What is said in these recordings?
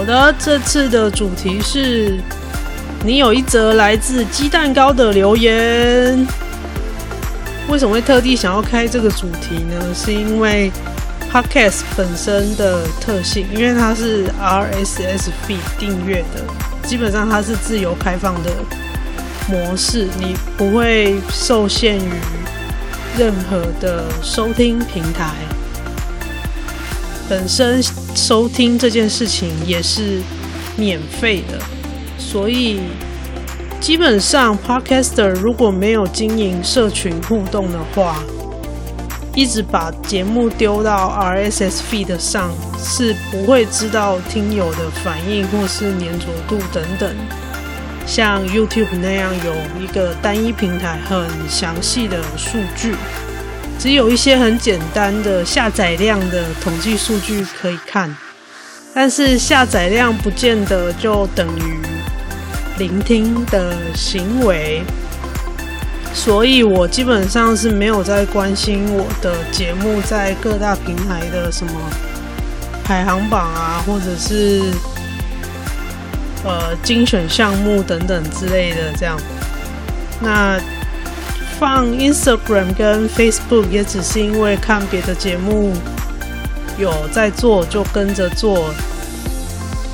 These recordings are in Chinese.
好的，这次的主题是你有一则来自鸡蛋糕的留言。为什么会特地想要开这个主题呢？是因为 Podcast 本身的特性，因为它是 RSS feed 订阅的，基本上它是自由开放的模式，你不会受限于任何的收听平台。本身收听这件事情也是免费的，所以基本上 Podcaster 如果没有经营社群互动的话，一直把节目丢到 RSS feed 上，是不会知道听友的反应或是黏着度等等。像 YouTube 那样有一个单一平台很详细的数据，只有一些很简单的下载量的统计数据可以看，但是下载量不见得就等于聆听的行为。所以我基本上是没有在关心我的节目在各大平台的什么排行榜啊，或者是呃精选项目等等之类的这样。那放 Instagram 跟 Facebook 也只是因为看别的节目有在做，就跟着做，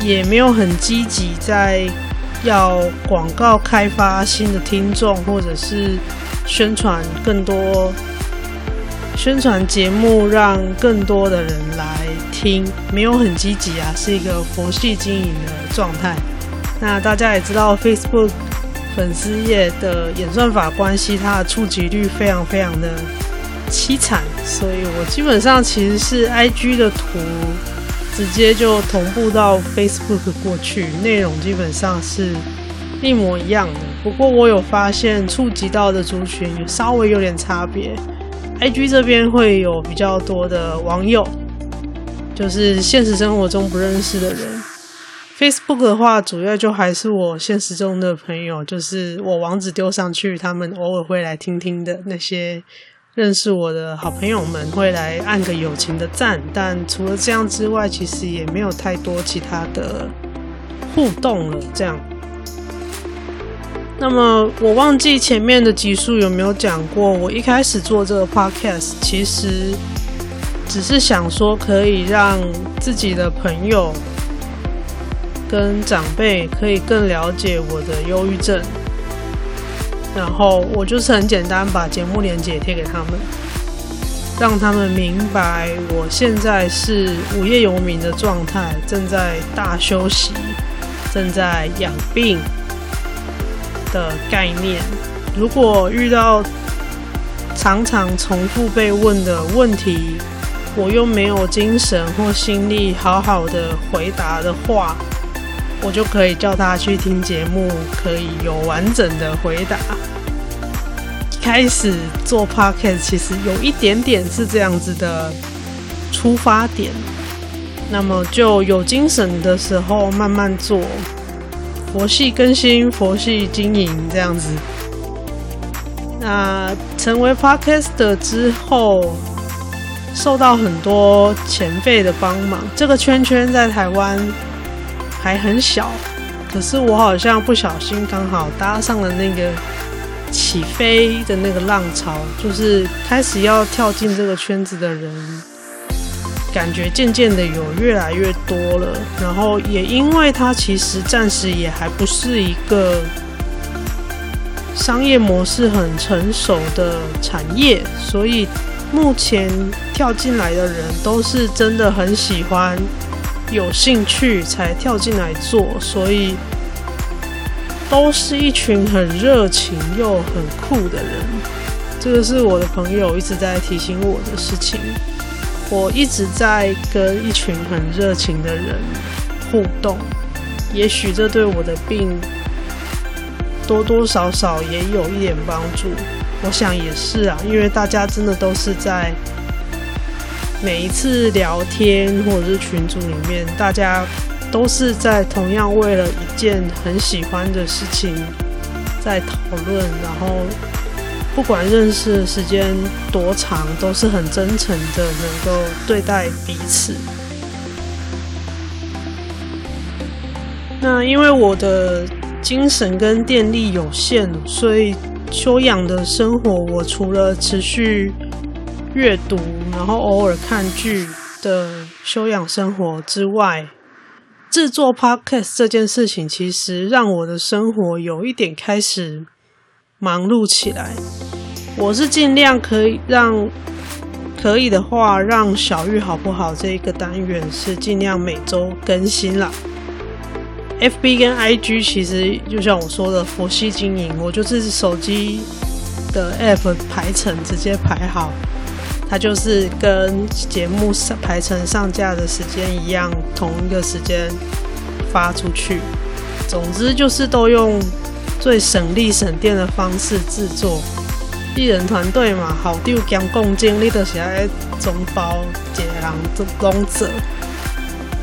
也没有很积极在。要广告开发新的听众，或者是宣传更多宣传节目，让更多的人来听，没有很积极啊，是一个佛系经营的状态。那大家也知道，Facebook 粉丝页的演算法关系，它的触及率非常非常的凄惨，所以我基本上其实是 IG 的图。直接就同步到 Facebook 过去，内容基本上是一模一样的。不过我有发现触及到的族群有稍微有点差别。IG 这边会有比较多的网友，就是现实生活中不认识的人。Facebook 的话，主要就还是我现实中的朋友，就是我网址丢上去，他们偶尔会来听听的那些。认识我的好朋友们会来按个友情的赞，但除了这样之外，其实也没有太多其他的互动了。这样，那么我忘记前面的集数有没有讲过，我一开始做这个 podcast，其实只是想说可以让自己的朋友跟长辈可以更了解我的忧郁症。然后我就是很简单，把节目链接贴给他们，让他们明白我现在是无业游民的状态，正在大休息，正在养病的概念。如果遇到常常重复被问的问题，我又没有精神或心力好好的回答的话，我就可以叫他去听节目，可以有完整的回答。开始做 podcast 其实有一点点是这样子的出发点，那么就有精神的时候慢慢做，佛系更新、佛系经营这样子。那成为 podcaster 之后，受到很多前辈的帮忙，这个圈圈在台湾。还很小，可是我好像不小心刚好搭上了那个起飞的那个浪潮，就是开始要跳进这个圈子的人，感觉渐渐的有越来越多了。然后也因为它其实暂时也还不是一个商业模式很成熟的产业，所以目前跳进来的人都是真的很喜欢。有兴趣才跳进来做，所以都是一群很热情又很酷的人。这个是我的朋友一直在提醒我的事情。我一直在跟一群很热情的人互动，也许这对我的病多多少少也有一点帮助。我想也是啊，因为大家真的都是在每一次聊天或者是群组里面，大家都是在同样为了一件很喜欢的事情在讨论，然后不管认识的时间多长，都是很真诚的能够对待彼此。那因为我的精神跟电力有限，所以。休养的生活，我除了持续阅读，然后偶尔看剧的休养生活之外，制作 podcast 这件事情，其实让我的生活有一点开始忙碌起来。我是尽量可以让，可以的话，让小玉好不好这一个单元是尽量每周更新啦。FB 跟 IG 其实就像我说的佛系经营，我就是手机的 App 排程直接排好，它就是跟节目上排程上架的时间一样，同一个时间发出去。总之就是都用最省力省电的方式制作。艺人团队嘛，好丢兼共进，你都是爱总包一个人做拢做。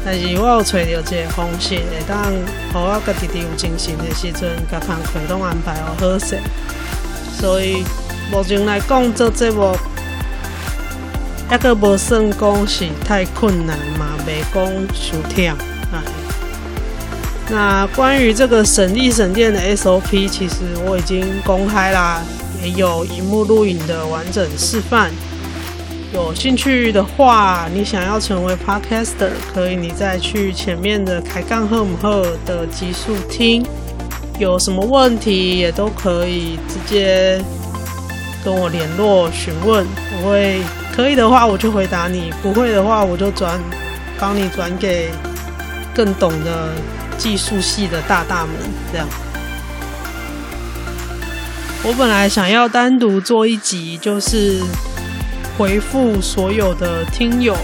但是我有找到一个方式，会当让我家己伫有精神的时阵，甲工课拢安排好好势。所以目前来讲，做节目还阁无算讲是太困难嘛，袂讲伤忝。那关于这个省力省电的 SOP，其实我已经公开啦，也有荧幕录影的完整示范。有兴趣的话，你想要成为 Podcaster，可以你再去前面的开杠赫姆赫的集数听。有什么问题也都可以直接跟我联络询问，我会可以的话我就回答你，不会的话我就转帮你转给更懂的技术系的大大们。这样，我本来想要单独做一集，就是。回复所有的听友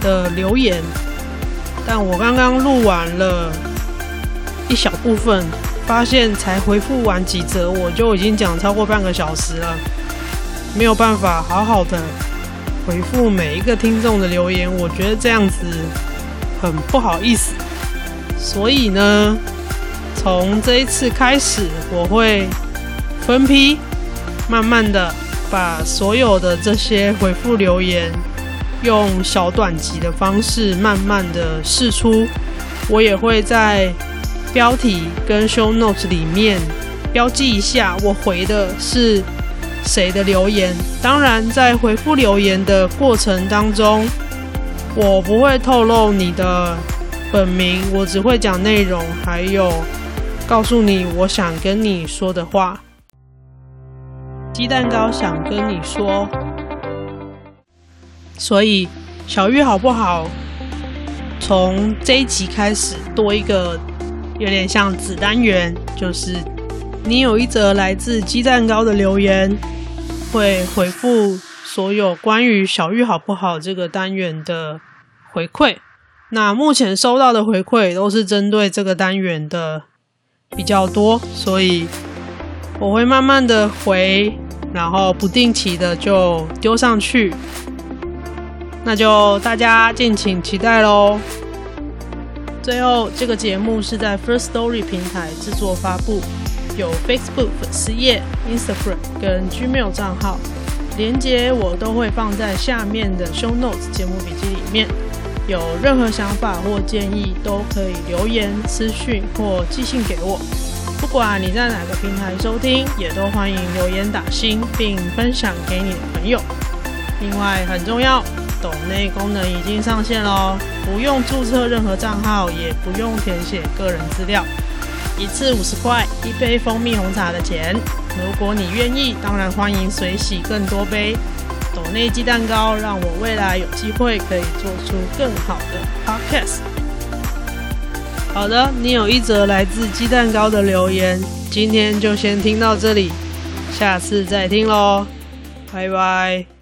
的留言，但我刚刚录完了一小部分，发现才回复完几则，我就已经讲超过半个小时了，没有办法好好的回复每一个听众的留言，我觉得这样子很不好意思，所以呢，从这一次开始，我会分批慢慢的。把所有的这些回复留言，用小短集的方式慢慢的释出。我也会在标题跟 show notes 里面标记一下我回的是谁的留言。当然，在回复留言的过程当中，我不会透露你的本名，我只会讲内容，还有告诉你我想跟你说的话。鸡蛋糕想跟你说，所以小玉好不好？从这一集开始多一个有点像子单元，就是你有一则来自鸡蛋糕的留言，会回复所有关于小玉好不好这个单元的回馈。那目前收到的回馈都是针对这个单元的比较多，所以我会慢慢的回。然后不定期的就丢上去，那就大家敬请期待喽。最后，这个节目是在 First Story 平台制作发布，有 Facebook 粉丝页、Instagram 跟 Gmail 账号，连接我都会放在下面的 Show Notes 节目笔记里面。有任何想法或建议，都可以留言、私讯或寄信给我。不管你在哪个平台收听，也都欢迎留言打星，并分享给你的朋友。另外很重要，抖内功能已经上线喽，不用注册任何账号，也不用填写个人资料，一次五十块，一杯蜂蜜红茶的钱。如果你愿意，当然欢迎随喜更多杯。抖内鸡蛋糕，让我未来有机会可以做出更好的 podcast。好的，你有一则来自鸡蛋糕的留言，今天就先听到这里，下次再听喽，拜拜。